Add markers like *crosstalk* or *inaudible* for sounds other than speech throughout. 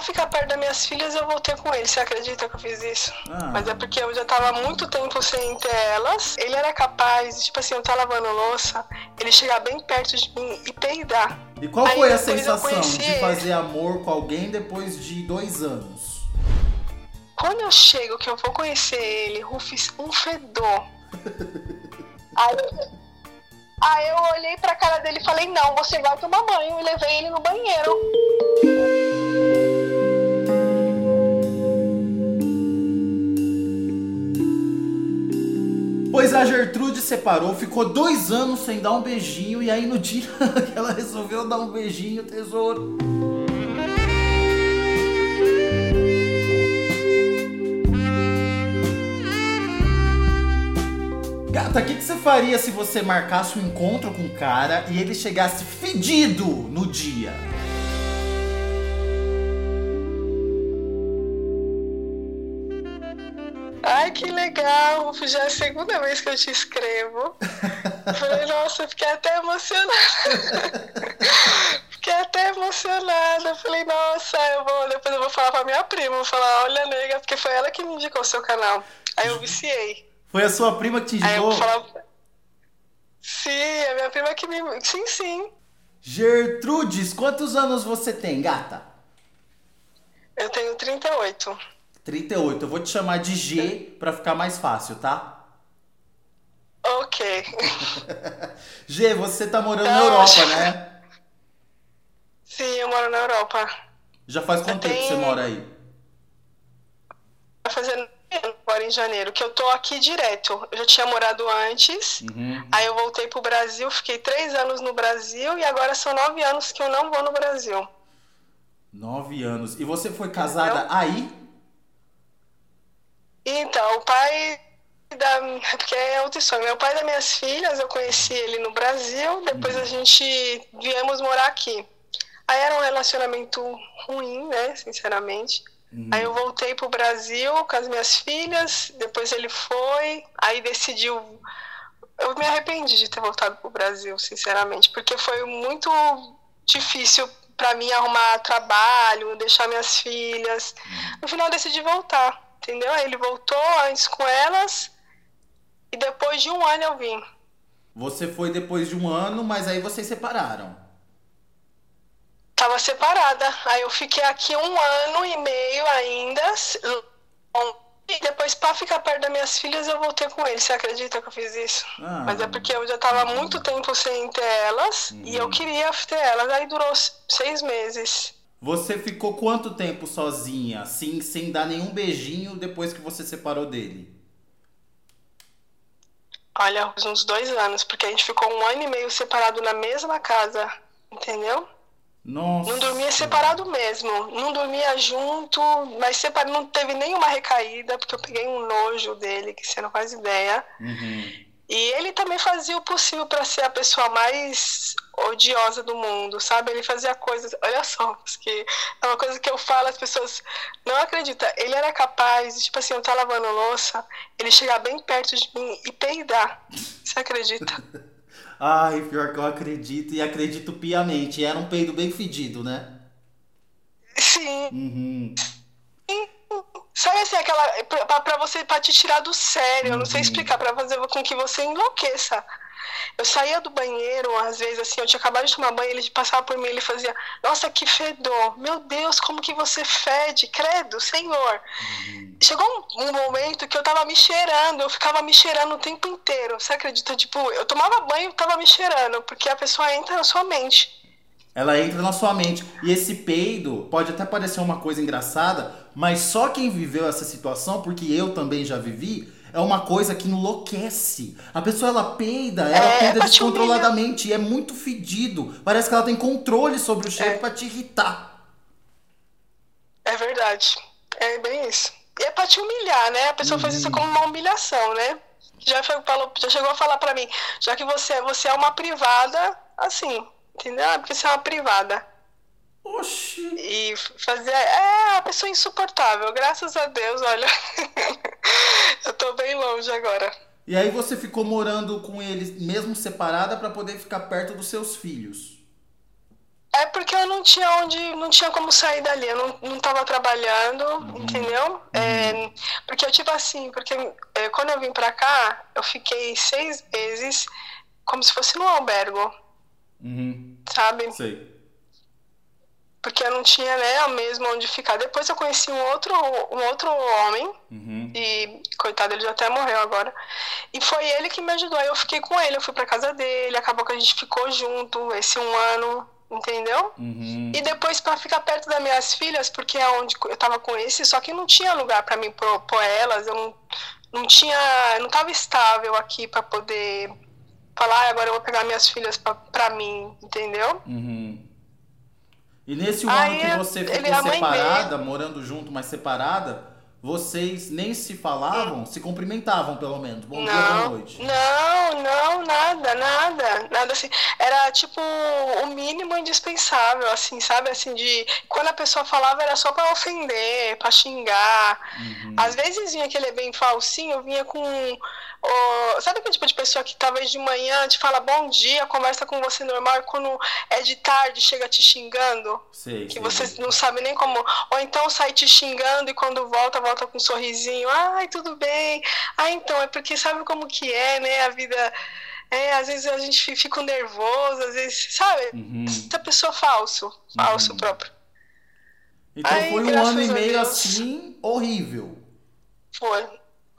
pra ficar perto das minhas filhas, eu voltei com ele. Você acredita que eu fiz isso? Ah. Mas é porque eu já tava muito tempo sem ter elas. Ele era capaz, tipo assim, eu tava lavando louça, ele chegar bem perto de mim e peidar. E qual Aí foi a eu sensação de fazer amor com alguém depois de dois anos? Quando eu chego, que eu vou conhecer ele, Rufus, um fedor. *laughs* aí, aí eu olhei pra cara dele e falei, não, você vai tomar banho. E levei ele no banheiro. Pois a Gertrude separou, ficou dois anos sem dar um beijinho, e aí no dia *laughs* que ela resolveu dar um beijinho, tesouro. Gata, o que, que você faria se você marcasse um encontro com o cara e ele chegasse fedido no dia? Que legal, já é a segunda vez que eu te escrevo. Eu falei, nossa, fiquei até emocionada. *laughs* Fiquei até emocionada. Eu falei, nossa, eu vou, depois eu vou falar pra minha prima, vou falar, olha, nega, porque foi ela que me indicou o seu canal. Aí eu viciei. Foi a sua prima que te Aí eu indicou? vou falar. Sim, a minha prima que me. Sim, sim. Gertrudes, quantos anos você tem, gata? Eu tenho 38. 38. Eu vou te chamar de G pra ficar mais fácil, tá? Ok. *laughs* G, você tá morando na Europa, né? Sim, eu moro na Europa. Já faz quanto tempo que você mora aí? Vai fazer agora em janeiro, que eu tô aqui direto. Eu já tinha morado antes. Uhum. Aí eu voltei pro Brasil, fiquei três anos no Brasil e agora são nove anos que eu não vou no Brasil. Nove anos. E você foi casada aí? Então, o pai da. Porque é outra história. Meu pai das minhas filhas, eu conheci ele no Brasil, depois a gente viemos morar aqui. Aí era um relacionamento ruim, né? Sinceramente. Aí eu voltei pro Brasil com as minhas filhas, depois ele foi, aí decidiu. Eu me arrependi de ter voltado pro Brasil, sinceramente, porque foi muito difícil para mim arrumar trabalho, deixar minhas filhas. No final decidi voltar, entendeu? Aí ele voltou antes com elas e depois de um ano eu vim. Você foi depois de um ano, mas aí vocês separaram. Tava separada. Aí eu fiquei aqui um ano e meio ainda. E depois, pra ficar perto das minhas filhas, eu voltei com ele. Você acredita que eu fiz isso? Ah. Mas é porque eu já tava muito tempo sem ter elas e eu queria ter elas. Aí durou seis meses. Você ficou quanto tempo sozinha, assim, sem dar nenhum beijinho depois que você separou dele? Olha, uns dois anos, porque a gente ficou um ano e meio separado na mesma casa, entendeu? Nossa. Não dormia separado mesmo. Não dormia junto, mas separado não teve nenhuma recaída, porque eu peguei um nojo dele, que você não faz ideia. Uhum. E ele também fazia o possível para ser a pessoa mais odiosa do mundo, sabe? Ele fazia coisas, olha só, que é uma coisa que eu falo, as pessoas não acreditam. Ele era capaz, tipo assim, eu tá lavando louça, ele chegar bem perto de mim e peidar. Você acredita? *laughs* Ai, pior que eu acredito e acredito piamente. Era um peido bem fedido, né? Sim. Uhum. Sabe assim, aquela. Pra, pra você, pra te tirar do sério, eu não sei explicar, pra fazer com que você enlouqueça. Eu saía do banheiro, às vezes, assim, eu tinha acabado de tomar banho, ele passava por mim, ele fazia, nossa, que fedor, meu Deus, como que você fede, credo, Senhor. Chegou um, um momento que eu tava me cheirando, eu ficava me cheirando o tempo inteiro, você acredita? Tipo, eu tomava banho e tava me cheirando, porque a pessoa entra na sua mente. Ela entra na sua mente. E esse peido pode até parecer uma coisa engraçada, mas só quem viveu essa situação, porque eu também já vivi, é uma coisa que enlouquece. A pessoa ela peida, ela É, peida te descontroladamente e é muito fedido. Parece que ela tem controle sobre o cheiro É. pra te irritar. É verdade. É bem isso. E é pra te humilhar, né? A pessoa faz isso como uma humilhação, né? Já, fe- falou, já chegou a falar pra mim, já que você, você é uma privada, assim, entendeu? É porque você é uma privada. Oxi. E fazer. É, a pessoa insuportável. Graças a Deus, olha. *laughs* eu tô bem longe agora. E aí você ficou morando com ele mesmo separada pra poder ficar perto dos seus filhos. É, É porque eu não tinha onde, não tinha como sair dali. Eu não, não tava trabalhando, uhum. entendeu? Uhum. É, porque eu, tipo assim, porque é, quando eu vim pra cá, eu fiquei seis meses como se fosse num albergo. Uhum. Sabe? Sei. Porque eu não tinha, né, mesmo onde ficar. Depois eu conheci um outro, um outro homem, uhum. e coitado, ele já até morreu agora. E foi ele que me ajudou. Aí eu fiquei com ele, eu fui pra casa dele, acabou que a gente ficou junto esse um ano entendeu? Uhum. E depois para ficar perto das minhas filhas, porque é onde eu tava com esse, só que não tinha lugar para mim propor elas, eu não, não tinha, não tava estável aqui para poder falar, ah, agora eu vou pegar minhas filhas para mim, entendeu? Uhum. E nesse um ano que você ficou separada, morando junto, mas separada, vocês nem se falavam, se cumprimentavam pelo menos. Bom não, dia, boa noite. Não, não, nada, nada. Nada assim. Era tipo o mínimo indispensável, assim, sabe? Assim, de. Quando a pessoa falava era só pra ofender, pra xingar. Uhum. Às vezes vinha aquele bem falsinho, vinha com Oh, sabe aquele tipo de pessoa que talvez de manhã te fala bom dia, conversa com você normal e quando é de tarde chega te xingando? Sei, que sei, você sei. não sabe nem como. Ou então sai te xingando e quando volta, volta com um sorrisinho. Ai, tudo bem. Ah, então, é porque sabe como que é, né? A vida. É, às vezes a gente fica nervoso, às vezes, sabe? Uhum. Essa pessoa falso, falso Uhum. próprio. Então Ai, foi um ano e a meio Deus. assim horrível. Foi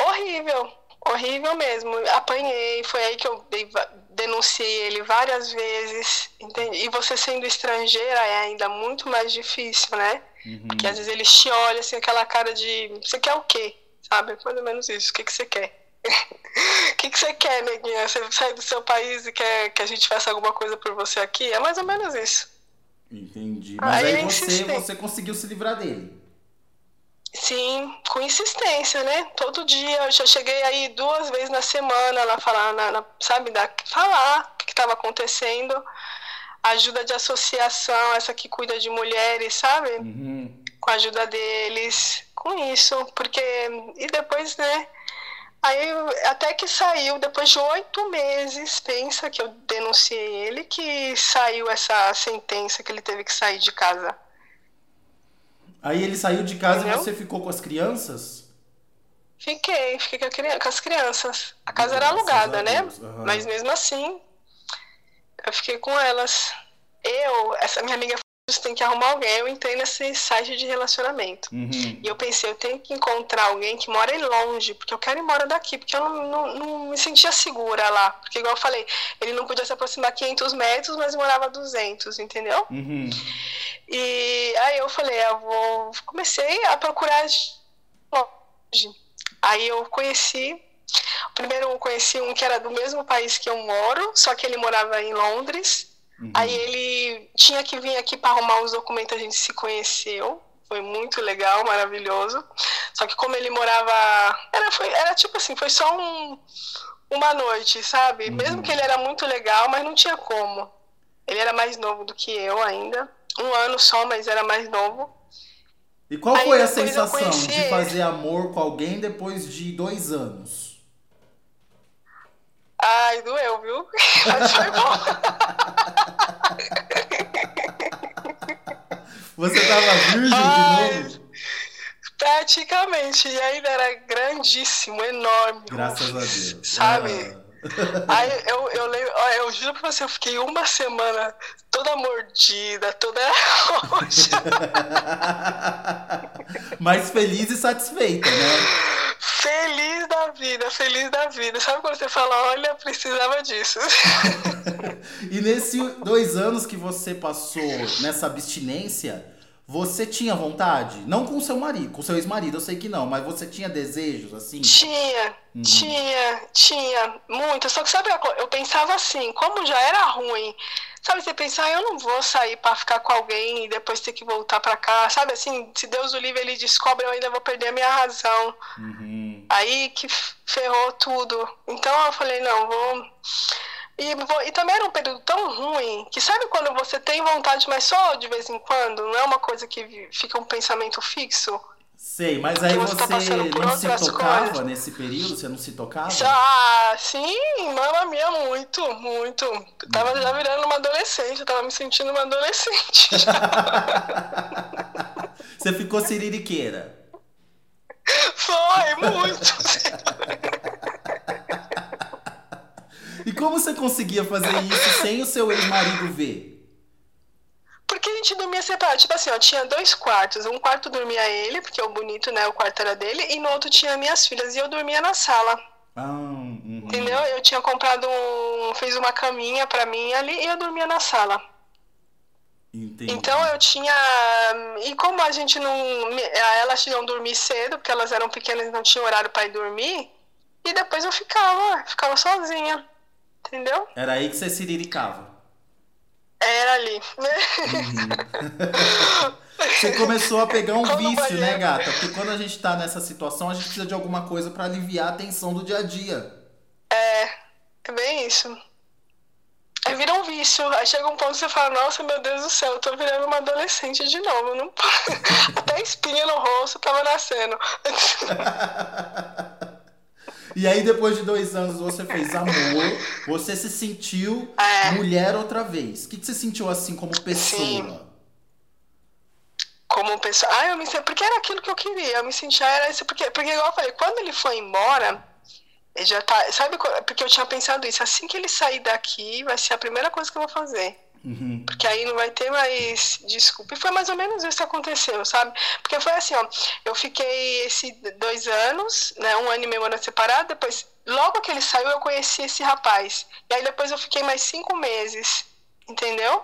horrível, horrível mesmo. Apanhei, foi aí que eu denunciei ele várias vezes, entende? E você sendo estrangeira é ainda muito mais difícil, né? Uhum. Porque às vezes eles te olham assim, aquela cara de você quer o quê? Sabe? Mais ou menos isso. O que, que você quer? O *laughs* que, que você quer, neguinha? Você sai do seu país e quer que a gente faça alguma coisa por você aqui? É mais ou menos isso. Entendi. Mas Aí aí eu você, você conseguiu se livrar dele. Sim, com insistência, né? Todo dia, eu já cheguei aí duas vezes na semana lá falar, na, na- sabe, da, falar o que estava acontecendo. Ajuda de associação, essa que cuida de mulheres, sabe? Uhum. Com a ajuda deles, com isso, porque. E depois, né? Aí até que saiu, depois de oito meses, pensa que eu denunciei ele, que saiu essa sentença que ele teve que sair de casa. Aí ele saiu de casa Entendeu? e você ficou com as crianças? Fiquei, fiquei com, as crianças. A casa era Graças alugada, né? Aham. Mas mesmo assim, eu fiquei com elas. Eu, essa minha amiga você tem que arrumar alguém. Eu entrei nesse site de relacionamento. Uhum. E eu pensei, eu tenho que encontrar alguém que mora longe, porque eu quero ir embora daqui, porque eu não, não, não me sentia segura lá. Porque, igual eu falei, ele não podia se aproximar 500 metros, mas morava 200, entendeu? Uhum. E aí eu falei, eu vou. Comecei a procurar longe. Aí eu conheci. Primeiro eu conheci um que era do mesmo país que eu moro, só que ele morava em Londres. Uhum. Aí ele tinha que vir aqui para arrumar os documentos, a gente se conheceu. Foi muito legal, maravilhoso. Só que como ele morava. Era, foi, era tipo assim, foi só um, uma noite, sabe? Uhum. Mesmo que ele era muito legal, mas não tinha como. Ele era mais novo do que eu ainda. Um ano só, mas era mais novo. E qual Aí foi a sensação de fazer amor com alguém depois de dois anos? Ai, doeu, viu? *laughs* Mas foi bom. *laughs* Você tava virgem Ai. de novo? Praticamente. E ainda era grandíssimo, enorme. Graças a Deus. Sabe? Ah. *laughs* Aí eu, eu lembro, ó, eu juro pra você, eu fiquei uma semana toda mordida, toda roxa, *laughs* Mas feliz e satisfeita, né? feliz da vida, feliz da vida. Sabe quando você fala, olha, precisava disso? *laughs* E nesses dois anos que você passou nessa abstinência, você tinha vontade? Não com o seu marido, com o seu ex-marido, eu sei que não, mas você tinha desejos assim? Tinha, Uhum. tinha, tinha, muito. Só que sabe, eu pensava assim, como já era ruim, sabe, você pensar, eu não vou sair pra ficar com alguém e depois ter que voltar pra cá, sabe, assim, se Deus o livre ele descobre, eu ainda vou perder a minha razão. Uhum. Aí que ferrou tudo. Então eu falei, não, vou. E, e também era um período ruim que sabe quando você tem vontade, mas só de vez em quando, não é uma coisa que fica um pensamento fixo. Sei, mas aí você você, tá não se tocava coisas. nesse período? Você não se tocava? Ah, sim, mamma mia, muito, muito. Eu tava já virando uma adolescente, eu tava me sentindo uma adolescente. *laughs* Você ficou siririqueira. Foi, muito. *laughs* E como você conseguia fazer isso sem o seu ex-marido ver? Porque a gente dormia separado. Tipo assim, ó, tinha dois quartos. Um quarto dormia ele, porque o bonito, né, o quarto era dele, e no outro tinha minhas filhas. E eu dormia na sala. Ah, uhum. Entendeu? Eu tinha comprado um. Fiz uma caminha pra mim ali e eu dormia na sala. Entendi. Então eu tinha. E como a gente não. Elas iam dormir cedo, porque elas eram pequenas e não tinham horário pra ir dormir. E depois eu ficava, ficava sozinha. Entendeu? Era aí que você siriricava. Era ali. Você começou a pegar um Como vício, né, gata? Porque quando a gente tá nessa situação, a gente precisa de alguma coisa pra aliviar a tensão do dia a dia. É, é bem isso. Aí vira um vício. Aí chega um ponto que você fala, nossa, meu Deus do céu, eu tô virando uma adolescente de novo. Não... *laughs* Até espinha no rosto tava nascendo. *laughs* E aí, depois de dois anos, você fez amor, você se sentiu É. mulher outra vez. O que, que você sentiu assim como pessoa? Sim. Como pessoa. Ah, eu me senti. Porque era aquilo que eu queria. Eu me sentia. Era isso. Porque, porque igual eu falei, quando ele foi embora, ele já tá. Sabe, porque eu tinha pensado isso. Assim que ele sair daqui, vai ser a primeira coisa que eu vou fazer. Uhum. Porque aí não vai ter mais desculpa. E foi mais ou menos isso que aconteceu, sabe? Porque foi assim, ó. Eu fiquei esses dois anos, né? Um ano e meio ano separado. Depois, logo que ele saiu, eu conheci esse rapaz. E aí depois eu fiquei mais cinco meses. Entendeu?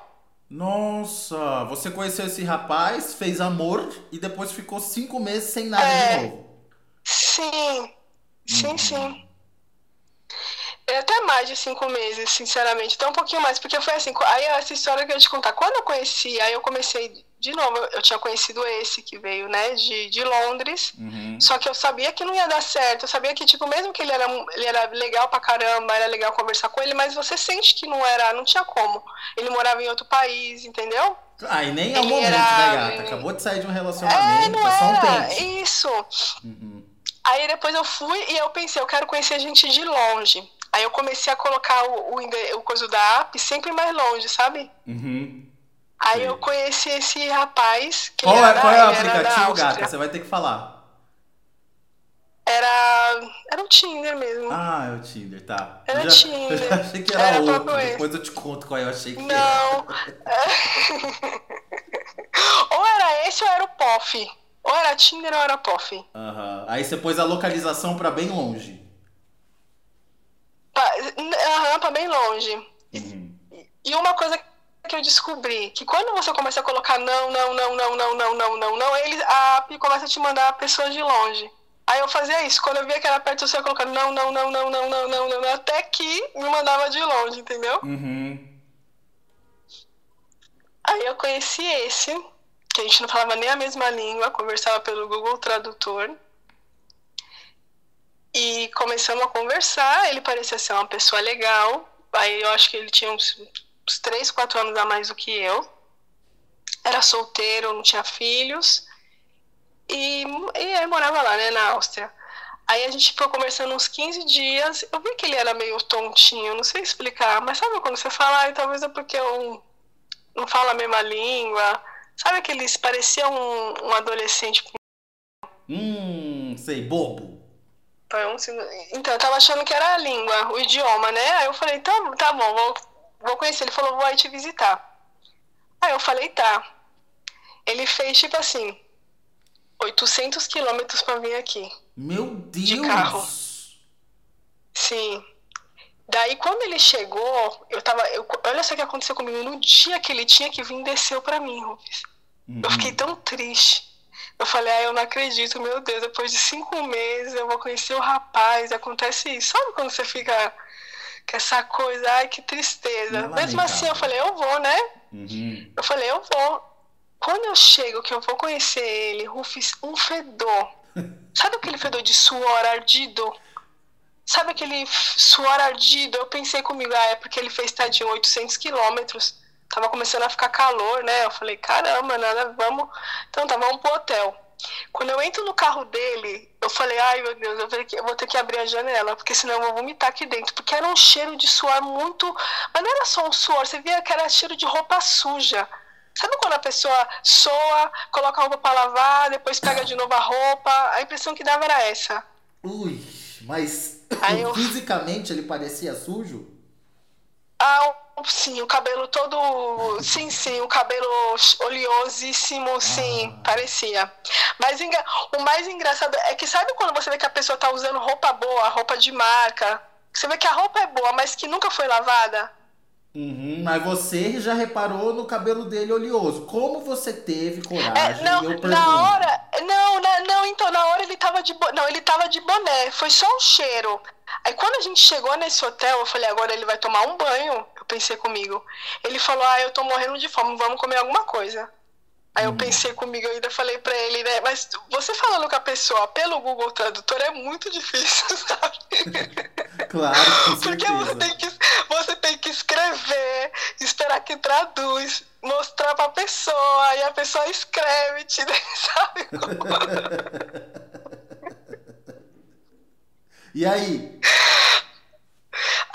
Nossa, você conheceu esse rapaz, fez amor e depois ficou cinco meses sem nada É. de novo. Sim, sim, Uhum. sim. É até mais de cinco meses, sinceramente. Até um pouquinho mais, porque foi assim. Aí essa história que eu ia te contar. Quando eu conheci, aí eu comecei de novo. Eu tinha conhecido esse que veio, né, de, de Londres. Uhum. Só que eu sabia que não ia dar certo. Eu sabia que, tipo, mesmo que ele era, ele era legal pra caramba, era legal conversar com ele, mas você sente que não era, não tinha como. Ele morava em outro país, entendeu? Ah, e nem é o Ele momento, era- né, gata? Acabou de sair de um relacionamento, não é só um pente. Isso. Uhum. Aí depois eu fui e eu pensei, eu quero conhecer gente de longe. Aí eu comecei a colocar o, o, o coisa da app sempre mais longe, sabe? Uhum. Aí Sei. eu conheci esse rapaz que Qual é, era, qual é o aplicativo, gata? Você vai ter que falar. Era, era o Tinder mesmo. Ah, é o Tinder, tá. Era já, Tinder. eu *laughs* já achei que era, Era outro. Depois eu te conto qual eu achei que era. Não. *laughs* ou era esse ou era o POF. Ou era Tinder ou era POF. Aham. Aí você pôs a localização pra bem longe. Pra, aham, pra bem longe. Uhum. E uma coisa que eu descobri, que quando você começa a colocar não, não, não, não, não, não, não, não, não, ele, a app começa a te mandar pessoas de longe. Aí eu fazia isso, quando eu via que era perto, eu ia colocando não, não, não, não, não, não, não, não, não, até que me mandava de longe, entendeu? Uhum. Aí eu conheci esse, que a gente não falava nem a mesma língua, conversava pelo Google Tradutor. E começamos a conversar, ele parecia ser uma pessoa legal. Aí eu acho que ele tinha uns, uns 3, 4 anos a mais do que eu. Era solteiro, não tinha filhos. E, e aí morava lá, né, na Áustria. Aí a gente ficou conversando uns 15 dias. Eu vi que ele era meio tontinho, não sei explicar. Mas sabe quando você fala, ai, talvez é porque eu não falo a mesma língua. Sabe que eles pareciam um, um adolescente Hum, sei, bobo. Então, eu tava achando que era a língua, o idioma, né? Aí eu falei, tá, tá bom, vou, vou conhecer. Ele falou, vou aí te visitar. Aí eu falei, tá. Ele fez, tipo assim, 800 quilômetros pra vir aqui. Meu Deus! carro. Sim. Daí, quando ele chegou, eu tava. Eu, olha só o que aconteceu comigo. No dia que ele tinha que vir, desceu pra mim, Rubens. Uhum. Eu fiquei tão triste. Eu falei, ah, eu não acredito, meu Deus, depois de cinco meses eu vou conhecer o rapaz, acontece isso. Sabe quando você fica com essa coisa, ai, que tristeza. Não, Mesmo assim, eu falei, eu vou, né? Uhum. Eu falei, eu vou. Quando eu chego, que eu vou conhecer ele, Rufus, um fedor. *laughs* Sabe aquele fedor de suor ardido? Sabe aquele suor ardido? Eu pensei comigo, ah, é porque ele fez tadinho 800 quilômetros. Tava começando a ficar calor, né? Eu falei, caramba, nada, vamos. Então tá, vamos pro hotel. Quando eu entro no carro dele, eu falei, ai meu Deus, eu vou, ter que, eu vou ter que abrir a janela, porque senão eu vou vomitar aqui dentro. Porque era um cheiro de suor muito. Mas não era só um suor, você via que era cheiro de roupa suja. Sabe quando a pessoa soa, coloca a roupa para lavar, depois pega de novo a roupa? A impressão que dava era essa. Ui, mas eu- *laughs* fisicamente ele parecia sujo? Ah, sim, o cabelo todo. Sim, sim, o cabelo oleosíssimo, sim, Ah. parecia. Mas enga- o mais engraçado é que sabe quando você vê que a pessoa tá usando roupa boa, roupa de marca? Você vê que a roupa é boa, mas que nunca foi lavada? Uhum, mas você já reparou no cabelo dele oleoso. Como você teve É, coragem? não, eu pergunto. na hora. Não, na- não, então na hora ele tava de bo- Não, ele tava de boné, foi só um cheiro. Aí quando a gente chegou nesse hotel, eu falei, agora ele vai tomar um banho. Pensei comigo. Ele falou, ah, eu tô morrendo de fome, vamos comer alguma coisa. Aí eu Hum. pensei comigo, eu ainda falei pra ele, né? Mas você falando com a pessoa pelo Google Tradutor é muito difícil, *laughs* sabe? *laughs* Claro, Porque você tem, que, você tem que escrever, esperar que traduz, mostrar pra pessoa, aí a pessoa escreve, te *laughs* sabe? E aí?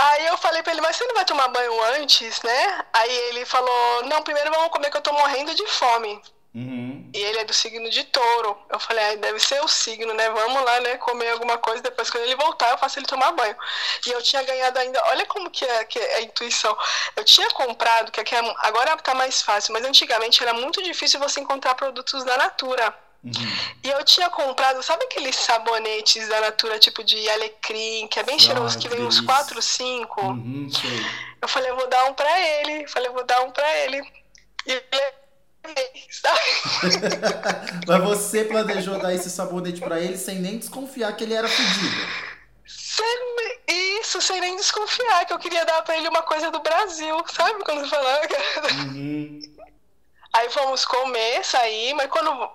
Aí eu falei pra ele, mas você não vai tomar banho antes, né? Aí ele falou, não, primeiro vamos comer que eu tô morrendo de fome. Uhum. E ele é do signo de touro. Eu falei, ah, deve ser o signo, né? Vamos lá, né? Comer alguma coisa, depois quando ele voltar eu faço ele tomar banho. E eu tinha ganhado ainda, olha como que é, que é a intuição. Eu tinha comprado, que é- agora tá mais fácil, mas antigamente era muito difícil você encontrar produtos da Natura. Uhum. E eu tinha comprado, sabe aqueles sabonetes da Natura, tipo de alecrim, que é bem Ah, cheiroso, que que vem uns delícia. 4, 5? Uhum. Eu falei, eu vou dar um pra ele. Falei, eu vou dar um pra ele. E ele levei, sabe? *laughs* Mas você planejou dar esse sabonete pra ele sem nem desconfiar que ele era fedido. Sem Isso, sem nem desconfiar, que eu queria dar pra ele uma coisa do Brasil, sabe? Quando você fala. Uhum. Aí fomos comer, sair, mas quando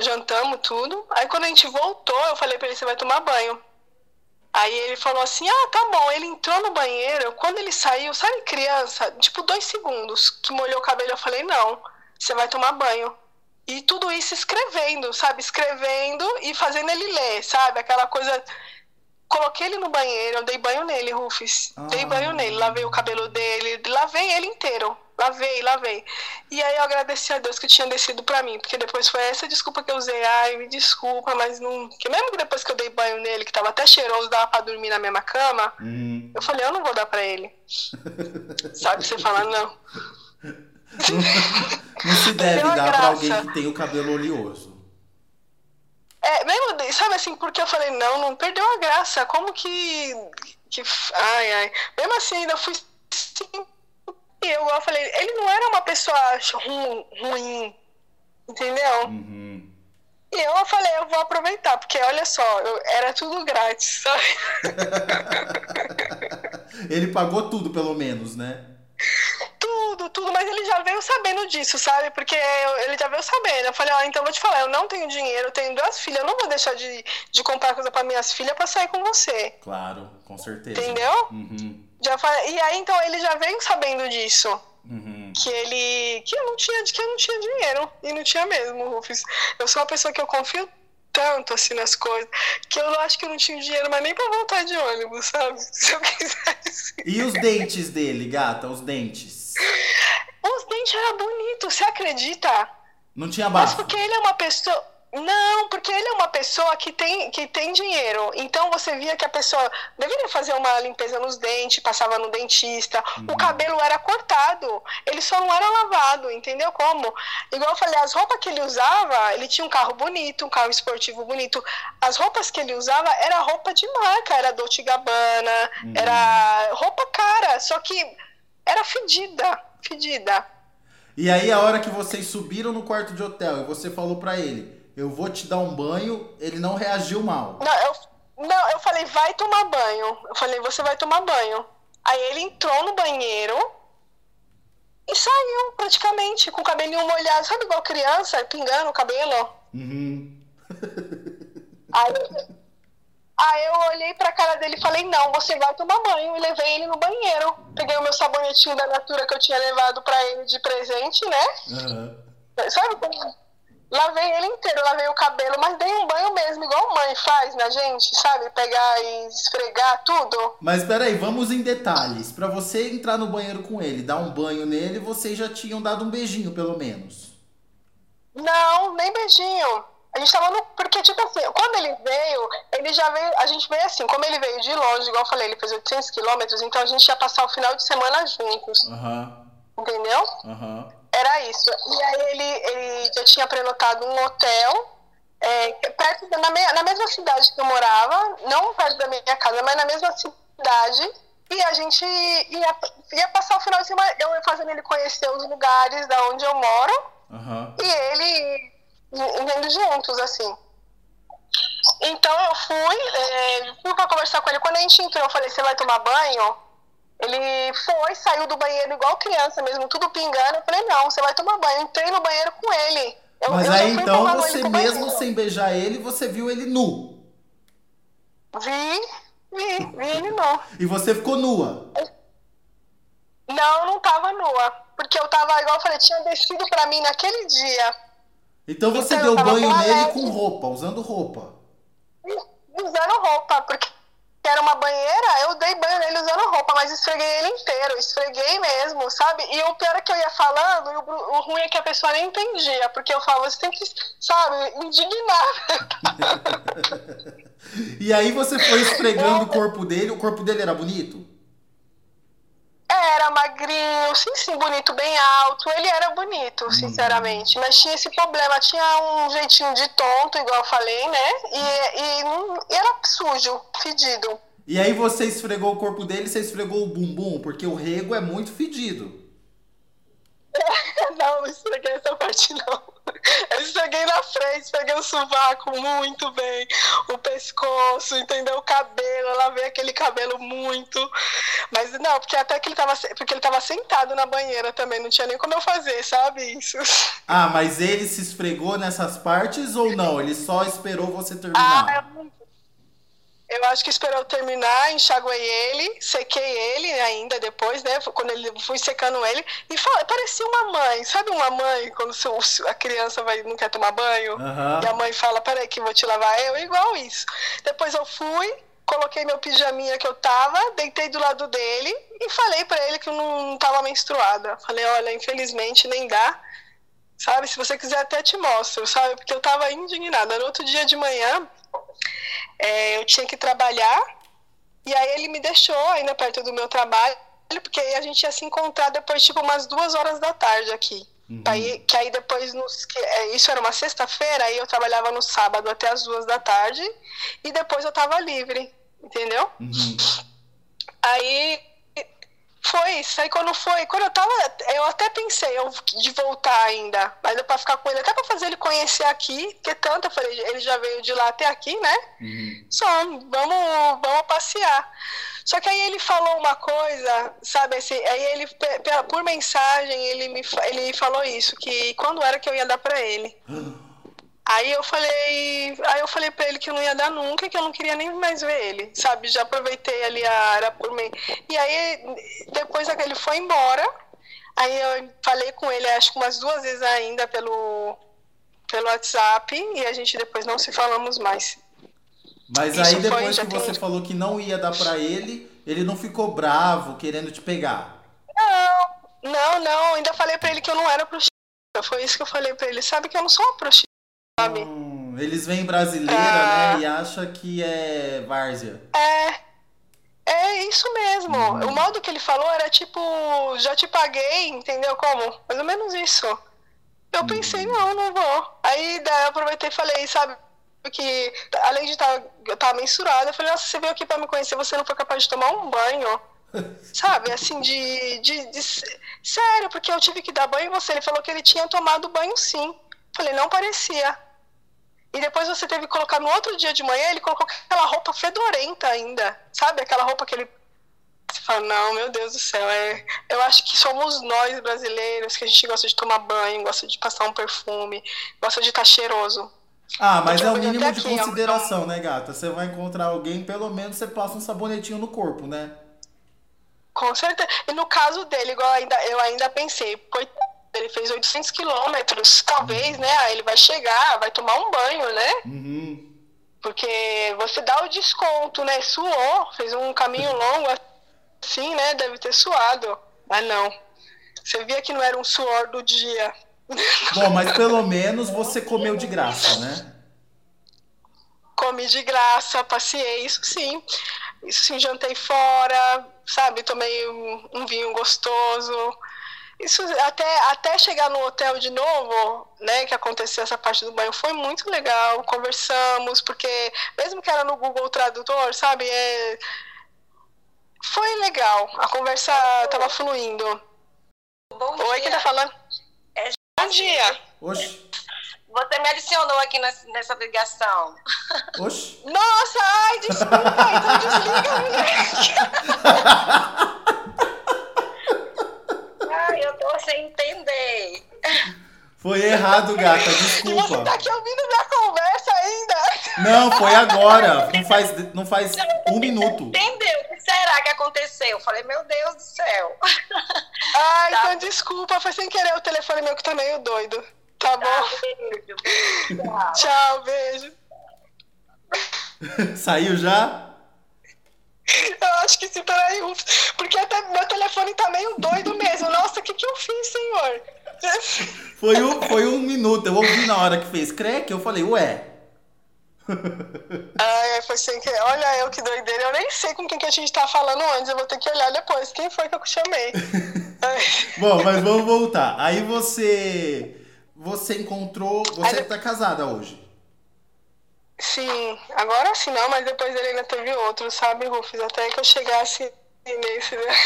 jantamos tudo, aí quando a gente voltou, eu falei pra ele, você vai tomar banho. Aí ele falou assim, ah, tá bom. Ele entrou no banheiro, quando ele saiu, sabe criança, tipo dois segundos, que molhou o cabelo, eu falei, não, você vai tomar banho. E tudo isso escrevendo, sabe? Escrevendo e fazendo ele ler, sabe? Aquela coisa. Coloquei ele no banheiro, eu dei banho nele, Rufus. Dei Ah. banho nele, lavei o cabelo dele, lavei ele inteiro. Lavei, lavei. E aí eu agradeci a Deus que tinha descido pra mim, porque depois foi essa desculpa que eu usei. Ai, me desculpa, mas não. Porque mesmo que depois que eu dei banho nele, que tava até cheiroso, dava pra dormir na mesma cama, Uhum. eu falei, eu não vou dar pra ele. Sabe? Você fala, não. *laughs* Não se deve dar pra graça. alguém que tem o cabelo oleoso. É, mesmo, sabe assim, porque eu falei, não, não perdeu a graça. Como que. que ai, ai. Mesmo assim, ainda fui. E eu, eu falei, ele não era uma pessoa ru- ruim, entendeu? Uhum. E eu falei, eu vou aproveitar, porque olha só, eu- era tudo grátis, sabe? *laughs* Ele pagou tudo, pelo menos, né? Tudo, tudo, mas ele já veio sabendo disso, sabe? Porque eu- ele já veio sabendo. Eu falei, ó, então eu vou te falar, eu não tenho dinheiro, eu tenho duas filhas, eu não vou deixar de, de comprar coisa para minhas filhas para sair com você. Claro, com certeza. Entendeu? Uhum. Já fa- E aí, então, ele já veio sabendo disso. Uhum. Que ele. Que eu não tinha, que eu não tinha dinheiro. E não tinha mesmo, Rufus. Eu sou uma pessoa que eu confio tanto assim nas coisas que eu acho que eu não tinha dinheiro, mas nem pra voltar de ônibus, sabe? *laughs* Se eu quisesse. E os dentes dele, gata? Os dentes? Os dentes eram bonitos, você acredita? Não tinha Mas bafo? porque ele é uma pessoa. Não, porque ele é uma pessoa que tem, que tem dinheiro. Então você via que a pessoa deveria fazer uma limpeza nos dentes, passava no dentista. O cabelo era cortado, ele só não era lavado, entendeu como? Igual eu falei, as roupas que ele usava, ele tinha um carro bonito, um carro esportivo bonito. As roupas que ele usava era roupa de marca, era Dolce Gabbana, Uhum. era roupa cara, só que era fedida, fedida. E aí, a hora que vocês subiram no quarto de hotel e você falou pra ele, eu vou te dar um banho, ele não reagiu mal. Não, eu, não, eu falei, vai tomar banho. Eu falei, você vai tomar banho. Aí ele entrou no banheiro e saiu praticamente, com o cabelinho molhado, sabe igual criança, pingando o cabelo? Uhum. *laughs* Aí, aí eu olhei pra cara dele e falei, não, você vai tomar banho. E levei ele no banheiro. Peguei o meu sabonetinho da Natura que eu tinha levado pra ele de presente, né? Aham. Sabe como? Lavei ele inteiro, lavei o cabelo, mas dei um banho mesmo, igual mãe faz na gente, sabe? Pegar e esfregar tudo. Mas peraí, vamos em detalhes. Pra você entrar no banheiro com ele, dar um banho nele, vocês já tinham dado um beijinho, pelo menos. Não, nem beijinho. A gente tava no. Porque, tipo assim, quando ele veio, ele já veio. A gente veio assim, como ele veio de longe, igual eu falei, ele fez 800 quilômetros, então a gente ia passar o final de semana juntos. Aham, Entendeu? aham. Era isso. E aí ele, ele já tinha prenotado um hotel é, perto da, na, me- na mesma cidade que eu morava, não perto da minha casa, mas na mesma cidade. E a gente ia, ia passar o final de semana, eu ia fazendo ele conhecer os lugares da onde eu moro Aham. e ele indo juntos, assim. Então eu fui, é, fui pra conversar com ele. Quando a gente entrou, eu falei, você vai tomar banho? Ele foi, saiu do banheiro igual criança mesmo, tudo pingando. Eu falei, não, você vai tomar banho. Entrei no banheiro com ele. Eu, Mas eu aí então você mesmo banheiro. sem beijar ele, você viu ele nu. Vi, vi, vi ele não. E você ficou nua. Não, não tava nua. Porque eu tava, igual eu falei, tinha descido pra mim naquele dia. Então você Então, deu eu banho nele com roupa, usando roupa. usando roupa, porque era uma banheira, eu dei banho nele usando roupa, mas esfreguei ele inteiro, esfreguei mesmo, sabe? E o pior é que eu ia falando, e o, o ruim é que a pessoa nem entendia, porque eu falo, você tem que, sabe, indignar. *laughs* E aí você foi esfregando o corpo dele, o corpo dele era bonito? Sim, sim, bonito, bem alto. Ele era bonito, sinceramente. Mas tinha esse problema, tinha um jeitinho de tonto, igual eu falei, né? E, e, não- e era sujo, fedido. E aí você esfregou o corpo dele, você esfregou o bumbum, porque o rego é muito fedido. *laughs* Não, não esfreguei essa parte, não. Eu esfreguei na frente, esfreguei o sovaco muito bem, o pescoço, entendeu? O cabelo, lavei aquele cabelo muito. Mas não, porque até que ele tava, porque ele tava sentado na banheira também, não tinha nem como eu fazer, sabe? Isso. Ah, mas ele se esfregou nessas partes ou não? Ele só esperou você Ah, terminar? eu, eu acho que esperou terminar, enxaguei ele, sequei ele ainda depois, né? Quando ele fui secando ele. E parecia uma mãe, sabe uma mãe, quando seu- a criança vai, não quer tomar banho? Aham. E a mãe fala, peraí que vou te lavar. Eu, igual isso. Depois eu fui, coloquei meu pijaminha que eu tava, deitei do lado dele e falei pra ele que eu não, não tava menstruada. Falei, olha, infelizmente nem dá. Sabe, se você quiser até te mostro, sabe? Porque eu tava indignada. No outro dia de manhã, é, eu tinha que trabalhar e aí ele me deixou ainda perto do meu trabalho, porque aí a gente ia se encontrar depois, tipo, umas duas horas da tarde aqui. Aí, que aí depois, nos, que, é, isso era uma sexta-feira, aí eu trabalhava no sábado até as duas da tarde e depois eu tava livre, entendeu? Uhum. Aí foi isso. Aí quando foi, quando eu tava, eu até pensei eu, de voltar ainda, mas eu pra ficar com ele, até pra fazer ele conhecer aqui, porque tanto eu falei, ele já veio de lá até aqui, né? Uhum. Só, vamos, vamos passear. Só que aí ele falou uma coisa, sabe, assim, aí ele, por mensagem, ele me ele falou isso, que quando era que eu ia dar pra ele. *gasps* Aí eu falei, aí eu falei pra ele que não ia dar nunca, que eu não queria nem mais ver ele, sabe? Já aproveitei ali a área por mim. E aí depois que ele foi embora, aí eu falei com ele, acho que umas duas vezes ainda pelo pelo WhatsApp e a gente depois não se falamos mais. Mas Isso aí foi, depois já que você tem- falou que não ia dar pra ele, ele não ficou bravo, querendo te pegar. Não, não, não, ainda falei pra ele que eu não era prostituta. Foi isso que eu falei pra ele. Sabe que eu não sou uma prostituta, sabe? Hum, eles vêm brasileira, Ah. né, e acham que é várzea. É. É isso mesmo. Uhum. O modo que ele falou era tipo, já te paguei, entendeu como? Mais ou menos isso. Eu Uhum. pensei, não, não vou. Aí daí eu aproveitei e falei, sabe, que além de estar eu tava mensurada, eu falei, nossa, você veio aqui pra me conhecer, você não foi capaz de tomar um banho. *laughs* Sabe, assim, de, de, de- Sério, porque eu tive que dar banho em você. Ele falou que ele tinha tomado banho sim. Falei, não parecia. E depois você teve que colocar no outro dia de manhã, ele colocou aquela roupa fedorenta ainda. Sabe? Aquela roupa que ele. Você fala, não, meu Deus do céu. É... Eu acho que somos nós brasileiros que a gente gosta de tomar banho, gosta de passar um perfume, gosta de estar cheiroso. Ah, mas é o eu mínimo de aqui, consideração, né, gata? Você vai encontrar alguém, pelo menos você passa um sabonetinho no corpo, né? Com certeza. E no caso dele, igual ainda, eu ainda pensei, coitado, ele fez 800 quilômetros, talvez, né? Aí ele vai chegar, vai tomar um banho, né? Uhum. Porque você dá o desconto, né? Suou, fez um caminho *laughs* longo assim, né? Deve ter suado. Mas não. Você via que não era um suor do dia. Bom, mas pelo menos você comeu de graça, né? Comi de graça, passei, isso sim. Isso sim, jantei fora, sabe? Tomei um, um vinho gostoso. Isso até, até chegar no hotel de novo, né, que aconteceu essa parte do banho, foi muito legal. Conversamos, porque mesmo que era no Google Tradutor, sabe? É, foi legal. A conversa estava fluindo. Bom Oi, dia. quem tá falando? É Bom dia. Oxe, Você me adicionou aqui nessa, ligação. oxe. Nossa, ai, desculpa, então desliga. *laughs* Sem entender. Foi errado, gata, E você desculpa. tá aqui ouvindo minha conversa ainda? Não, foi agora. Não faz, não faz um minuto. Entendeu? O que será que aconteceu? Eu falei, meu Deus do céu. Ai, Tá. então desculpa, foi sem querer o telefone meu que tá meio doido. Tá Tá, bom? beijo. Tchau. Tchau, beijo. *laughs* Saiu já? Eu acho que sim, peraí. Porque até meu telefone tá meio doido mesmo. Nossa, o que, que eu fiz, senhor? Foi um, foi um minuto. Eu ouvi na hora que fez crack, eu falei, ué. *laughs* Ai, foi sem querer. Olha eu que doideira. Eu nem sei com quem que a gente tá falando antes. Eu vou ter que olhar depois. Quem foi que eu chamei? *laughs* Bom, mas vamos voltar. Aí você. Você encontrou. Você Aí- tá casada hoje. Sim, agora sim não, mas depois ele ainda teve outro, sabe, Rufus? Até que eu chegasse nesse. né?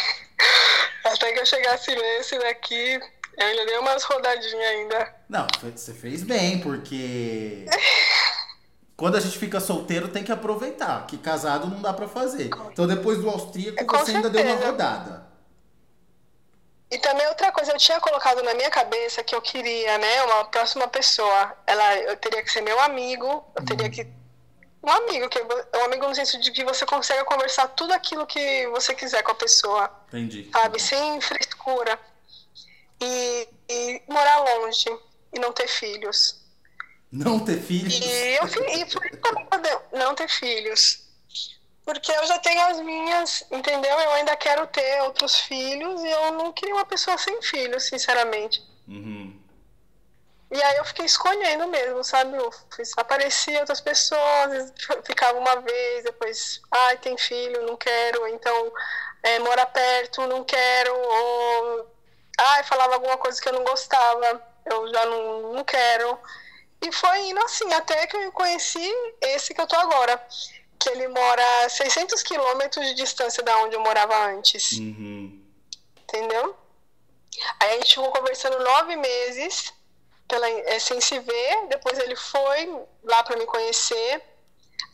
*laughs* Até que eu chegasse nesse daqui, eu ainda dei umas rodadinhas ainda. Não, você fez bem, porque. Quando a gente fica solteiro, tem que aproveitar, que casado não dá pra fazer. Então depois do austríaco, Com você ainda deu uma certeza. rodada. E também outra coisa, eu tinha colocado na minha cabeça que eu queria, né, uma próxima pessoa. Ela, eu teria que ser meu amigo, eu teria que. Um amigo, que um amigo no sentido de que você consegue conversar tudo aquilo que você quiser com a pessoa. Entendi. sabe? Sem frescura. E, e morar longe e não ter filhos. Não ter filhos. E eu e por isso também poder não ter filhos. Porque eu já tenho as minhas, entendeu? Eu ainda quero ter outros filhos e eu não queria uma pessoa sem filhos, sinceramente. Uhum. E aí eu fiquei escolhendo mesmo, sabe? Eu fiz- aparecia outras pessoas, *laughs* ficava uma vez, depois, ai, tem filho, não quero, então é, mora perto, não quero, ou ai, falava alguma coisa que eu não gostava, eu já não, não quero. E foi indo assim, até que eu conheci esse que eu tô agora, que ele mora a 600 quilômetros de distância da onde eu morava antes Uhum. entendeu? Aí a gente ficou conversando nove meses pela, é, sem se ver. Depois ele foi lá para me conhecer.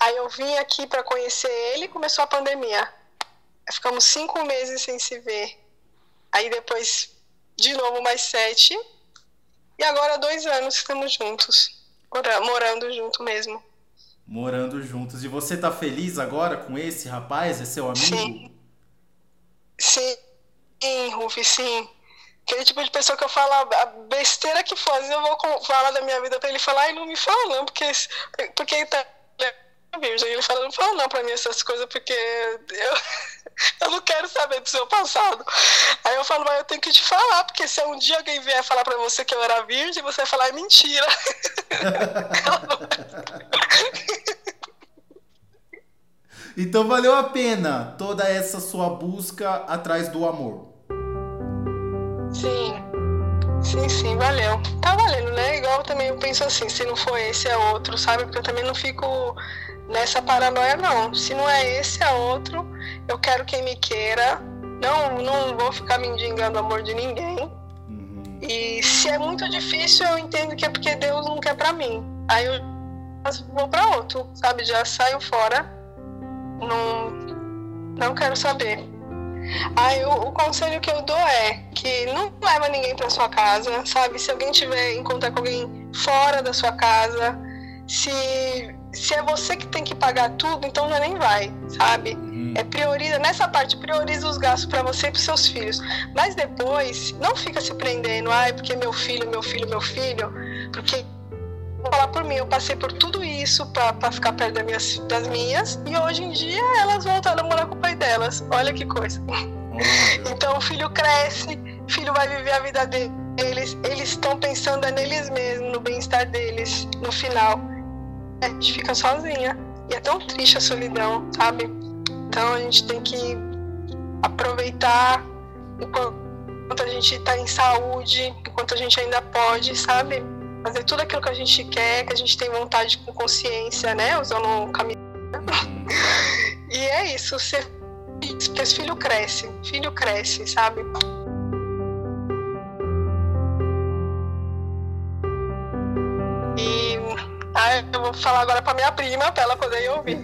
Aí eu vim aqui para conhecer ele e começou a pandemia. Ficamos cinco meses sem se ver. Aí depois, de novo, mais sete. E agora dois anos estamos juntos. mora- Morando junto mesmo. Morando juntos. E você tá feliz agora com esse rapaz? É seu amigo? Sim. Sim, sim, Rufi, sim. Aquele tipo de pessoa que eu falo a besteira que vezes eu vou falar da minha vida pra ele falar, ai, não me fala não, porque, porque tá virgem. Ele fala, não fala não pra mim essas coisas, porque eu, *laughs* eu não quero saber do seu passado. Aí eu falo, mas eu tenho que te falar, porque se um dia alguém vier falar pra você que eu era virgem, você vai falar, é mentira. *laughs* Então valeu a pena toda essa sua busca atrás do amor. Sim, sim, sim, valeu. Tá valendo, né? Igual também eu penso assim, se não for esse é outro, sabe? Porque eu também não fico nessa paranoia, não. Se não é esse é outro, eu quero quem me queira. Não, não vou ficar mendigando o amor de ninguém. Uhum. E se é muito difícil, eu entendo que é porque Deus não quer pra mim. Aí eu vou pra outro, sabe? Já saio fora. Não, não quero saber. Aí o, o conselho que eu dou é que não leva ninguém pra sua casa, sabe? Se alguém tiver encontrar com alguém fora da sua casa, se, se é você que tem que pagar tudo, então já nem vai, sabe? Uhum. É prioriza, nessa parte, prioriza os gastos para você e para seus filhos. Mas depois, não fica se prendendo, ai, ah, porque meu filho, meu filho, meu filho, porque vou falar por mim, eu passei por tudo isso para ficar perto das minhas, das minhas, e hoje em dia elas voltaram a morar com o pai delas. Olha que coisa. Então o filho cresce, o filho vai viver a vida deles, eles estão pensando neles mesmos, no bem-estar deles, no final. A gente fica sozinha. E é tão triste a solidão, sabe? Então a gente tem que aproveitar enquanto a gente está em saúde, enquanto a gente ainda pode, sabe? fazer tudo aquilo que a gente quer, que a gente tem vontade com consciência, né? Usando um caminho. *laughs* e é isso, ser filho cresce, filho cresce, sabe? Vou falar agora pra minha prima, pra ela poder ouvir.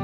*laughs*